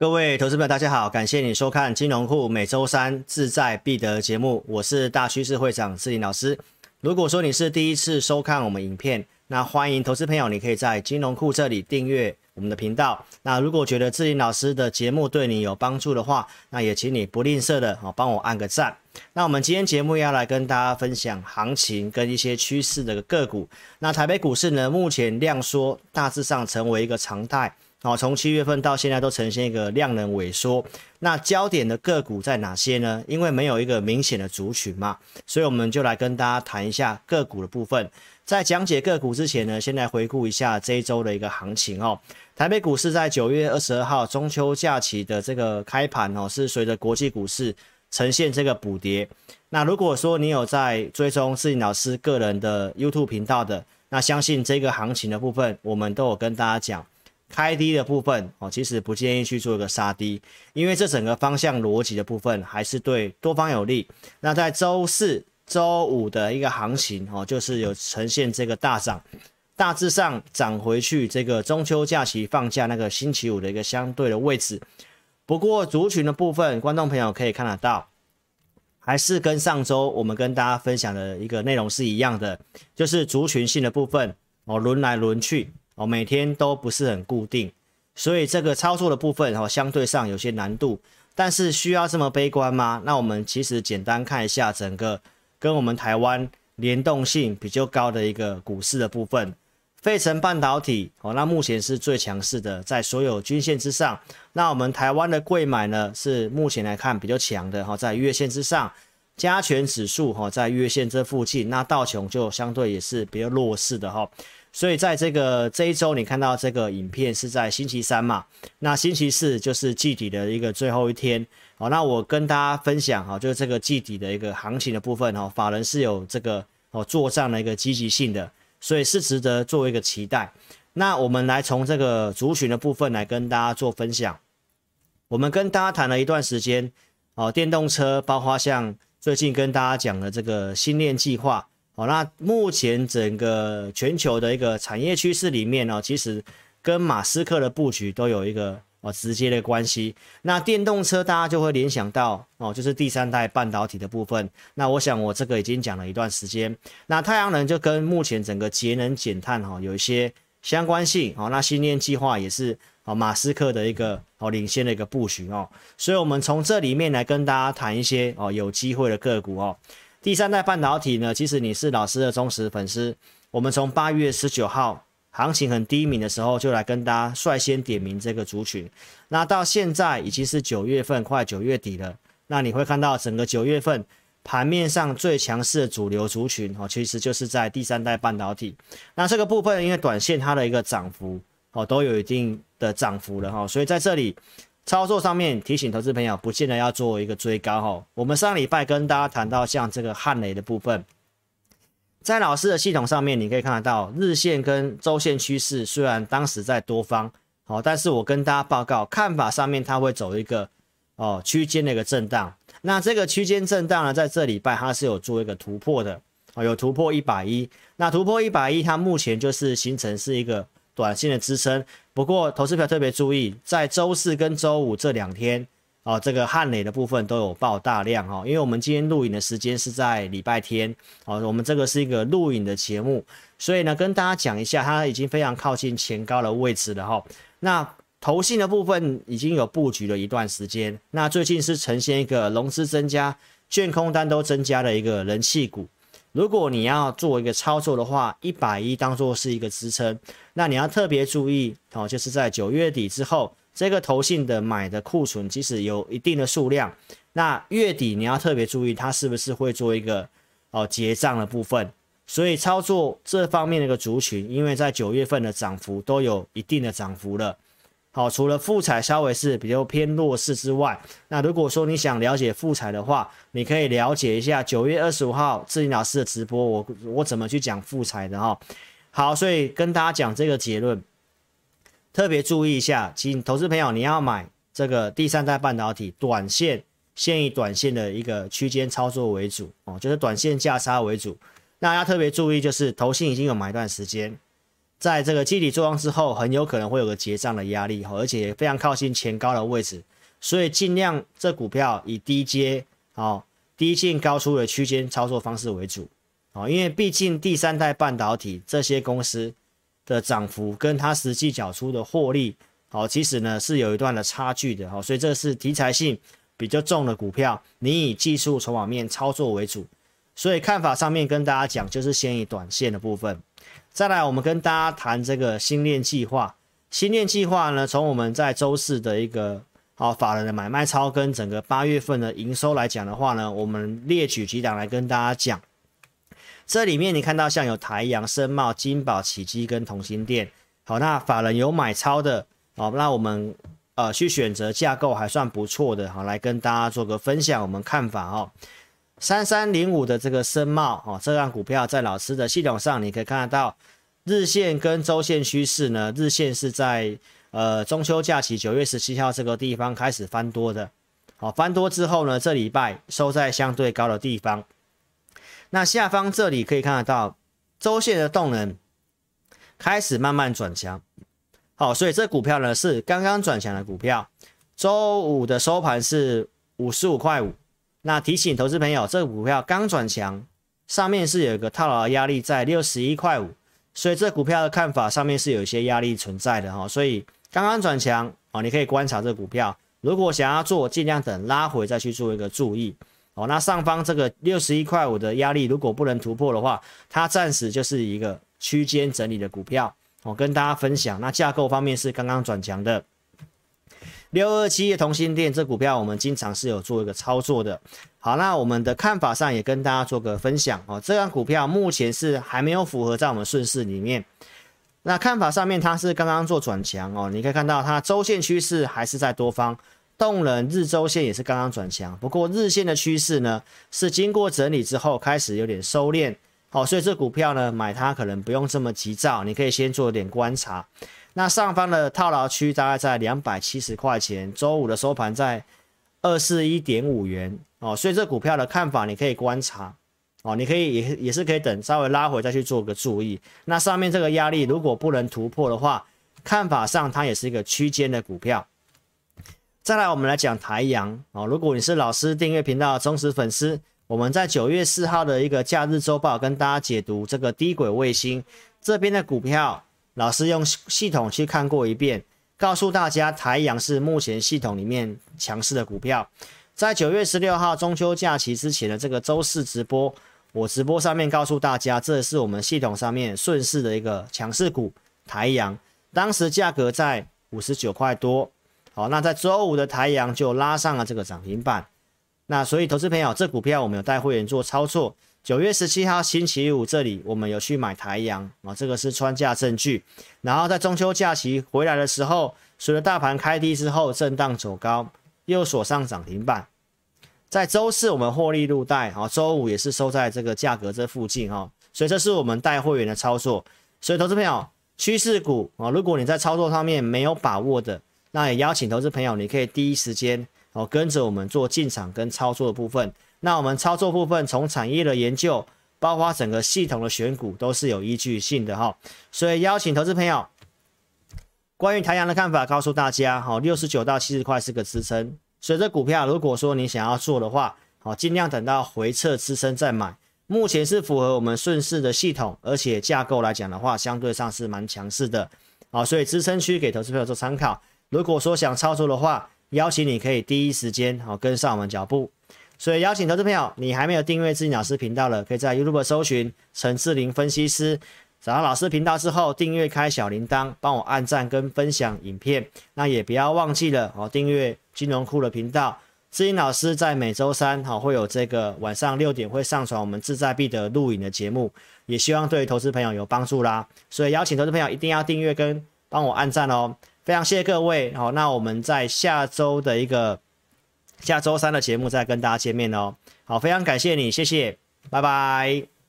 各位投资朋友，大家好，感谢你收看金融库每周三志在必得节目，我是大趋势会长志林老师。如果说你是第一次收看我们影片，那欢迎投资朋友，你可以在金融库这里订阅我们的频道。那如果觉得志林老师的节目对你有帮助的话，那也请你不吝啬的哦帮我按个赞。那我们今天节目要来跟大家分享行情跟一些趋势的个股。那台北股市呢，目前量缩大致上成为一个常态。好，从七月份到现在都呈现一个量能萎缩。那焦点的个股在哪些呢？因为没有一个明显的族群嘛，所以我们就来跟大家谈一下个股的部分。在讲解个股之前呢，先来回顾一下这一周的一个行情哦。台北股市在九月二十二号中秋假期的这个开盘哦，是随着国际股市呈现这个补跌。那如果说你有在追踪世颖老师个人的 YouTube 频道的，那相信这个行情的部分，我们都有跟大家讲。开低的部分哦，其实不建议去做一个杀低，因为这整个方向逻辑的部分还是对多方有利。那在周四周五的一个行情哦，就是有呈现这个大涨，大致上涨回去这个中秋假期放假那个星期五的一个相对的位置。不过族群的部分，观众朋友可以看得到，还是跟上周我们跟大家分享的一个内容是一样的，就是族群性的部分哦，轮来轮去。哦，每天都不是很固定，所以这个操作的部分哦，相对上有些难度。但是需要这么悲观吗？那我们其实简单看一下整个跟我们台湾联动性比较高的一个股市的部分，费城半导体哦，那目前是最强势的，在所有均线之上。那我们台湾的贵买呢，是目前来看比较强的哈，在月线之上，加权指数哈在月线这附近，那道琼就相对也是比较弱势的哈。所以在这个这一周，你看到这个影片是在星期三嘛？那星期四就是季底的一个最后一天。好，那我跟大家分享哈，就是这个季底的一个行情的部分哈，法人是有这个哦做账的一个积极性的，所以是值得作为一个期待。那我们来从这个族群的部分来跟大家做分享。我们跟大家谈了一段时间哦，电动车，包括像最近跟大家讲的这个新链计划。好，那目前整个全球的一个产业趋势里面呢，其实跟马斯克的布局都有一个哦直接的关系。那电动车大家就会联想到哦，就是第三代半导体的部分。那我想我这个已经讲了一段时间。那太阳能就跟目前整个节能减碳哈有一些相关性哦。那新链计划也是哦马斯克的一个哦领先的一个布局哦。所以我们从这里面来跟大家谈一些哦有机会的个股哦。第三代半导体呢？其实你是老师的忠实粉丝。我们从八月十九号行情很低迷的时候，就来跟大家率先点名这个族群。那到现在已经是九月份，快九月底了。那你会看到整个九月份盘面上最强势的主流族群哦，其实就是在第三代半导体。那这个部分因为短线它的一个涨幅哦，都有一定的涨幅了哈，所以在这里。操作上面提醒投资朋友，不见得要做一个追高哈。我们上礼拜跟大家谈到像这个汉雷的部分，在老师的系统上面，你可以看得到日线跟周线趋势，虽然当时在多方好，但是我跟大家报告看法上面，它会走一个哦区间的一个震荡。那这个区间震荡呢，在这礼拜它是有做一个突破的哦，有突破一百一。那突破一百一，它目前就是形成是一个。短线的支撑，不过投资票特别注意，在周四跟周五这两天，哦，这个汉磊的部分都有爆大量哈，因为我们今天录影的时间是在礼拜天，哦，我们这个是一个录影的节目，所以呢，跟大家讲一下，它已经非常靠近前高的位置了哈。那投信的部分已经有布局了一段时间，那最近是呈现一个融资增加、券空单都增加的一个人气股。如果你要做一个操作的话，一百一当做是一个支撑，那你要特别注意哦，就是在九月底之后，这个投信的买的库存即使有一定的数量，那月底你要特别注意它是不是会做一个哦结账的部分。所以操作这方面的一个族群，因为在九月份的涨幅都有一定的涨幅了。好，除了富彩稍微是比较偏弱势之外，那如果说你想了解富彩的话，你可以了解一下九月二十五号志林老师的直播，我我怎么去讲富彩的哈。好，所以跟大家讲这个结论，特别注意一下，请投资朋友你要买这个第三代半导体，短线先以短线的一个区间操作为主哦，就是短线价差为主。那要特别注意，就是投信已经有买一段时间。在这个基底做光之后，很有可能会有个结账的压力哈，而且非常靠近前高的位置，所以尽量这股票以低阶哦低进高出的区间操作方式为主哦，因为毕竟第三代半导体这些公司的涨幅跟它实际缴出的获利哦，其实呢是有一段的差距的哦，所以这是题材性比较重的股票，你以技术筹码面操作为主，所以看法上面跟大家讲，就是先以短线的部分。再来，我们跟大家谈这个新链计划。新链计划呢，从我们在周四的一个好法人的买卖超跟整个八月份的营收来讲的话呢，我们列举几档来跟大家讲。这里面你看到像有台阳、深茂、金宝、启基跟同心店。好，那法人有买超的，好，那我们呃去选择架构还算不错的，好，来跟大家做个分享我们看法哦。三三零五的这个深茂哦，这张股票在老师的系统上，你可以看得到日线跟周线趋势呢。日线是在呃中秋假期九月十七号这个地方开始翻多的，好翻多之后呢，这礼拜收在相对高的地方。那下方这里可以看得到周线的动能开始慢慢转强，好，所以这股票呢是刚刚转强的股票。周五的收盘是五十五块五。那提醒投资朋友，这个股票刚转强，上面是有一个套牢压力在六十一块五，所以这股票的看法上面是有一些压力存在的哈。所以刚刚转强哦，你可以观察这股票，如果想要做，尽量等拉回再去做一个注意哦。那上方这个六十一块五的压力如果不能突破的话，它暂时就是一个区间整理的股票，我跟大家分享。那架构方面是刚刚转强的。六二七的同心店这股票，我们经常是有做一个操作的。好，那我们的看法上也跟大家做个分享哦。这张股票目前是还没有符合在我们顺势里面。那看法上面它是刚刚做转强哦，你可以看到它周线趋势还是在多方，动能日周线也是刚刚转强。不过日线的趋势呢，是经过整理之后开始有点收敛。好，所以这股票呢买它可能不用这么急躁，你可以先做点观察。那上方的套牢区大概在两百七十块钱，周五的收盘在二四一点五元哦，所以这股票的看法你可以观察哦，你可以也也是可以等稍微拉回再去做个注意。那上面这个压力如果不能突破的话，看法上它也是一个区间的股票。再来我们来讲台阳哦，如果你是老师订阅频道忠实粉丝，我们在九月四号的一个假日周报跟大家解读这个低轨卫星这边的股票。老师用系统去看过一遍，告诉大家台阳是目前系统里面强势的股票。在九月十六号中秋假期之前的这个周四直播，我直播上面告诉大家，这是我们系统上面顺势的一个强势股台阳，当时价格在五十九块多。好，那在周五的台阳就拉上了这个涨停板。那所以投资朋友，这股票我们有带会员做操作。九月十七号星期五，这里我们有去买台阳啊，这个是穿价证据。然后在中秋假期回来的时候，随着大盘开低之后震荡走高，又锁上涨停板。在周四我们获利入袋啊，周五也是收在这个价格这附近哈，所以这是我们带会员的操作。所以投资朋友，趋势股啊，如果你在操作上面没有把握的，那也邀请投资朋友，你可以第一时间哦跟着我们做进场跟操作的部分。那我们操作部分，从产业的研究，包括整个系统的选股，都是有依据性的哈。所以邀请投资朋友，关于台阳的看法，告诉大家，好，六十九到七十块是个支撑。所以这股票，如果说你想要做的话，好，尽量等到回撤支撑再买。目前是符合我们顺势的系统，而且架构来讲的话，相对上是蛮强势的。好，所以支撑区给投资朋友做参考。如果说想操作的话，邀请你可以第一时间好跟上我们脚步。所以邀请投资朋友，你还没有订阅志林老师频道的，可以在 YouTube 搜寻陈志林分析师，找到老师频道之后，订阅开小铃铛，帮我按赞跟分享影片。那也不要忘记了哦，订阅金融库的频道。志林老师在每周三好会有这个晚上六点会上传我们志在必得录影的节目，也希望对投资朋友有帮助啦。所以邀请投资朋友一定要订阅跟帮我按赞哦，非常谢谢各位。好，那我们在下周的一个。下周三的节目再跟大家见面哦。好，非常感谢你，谢谢，拜拜。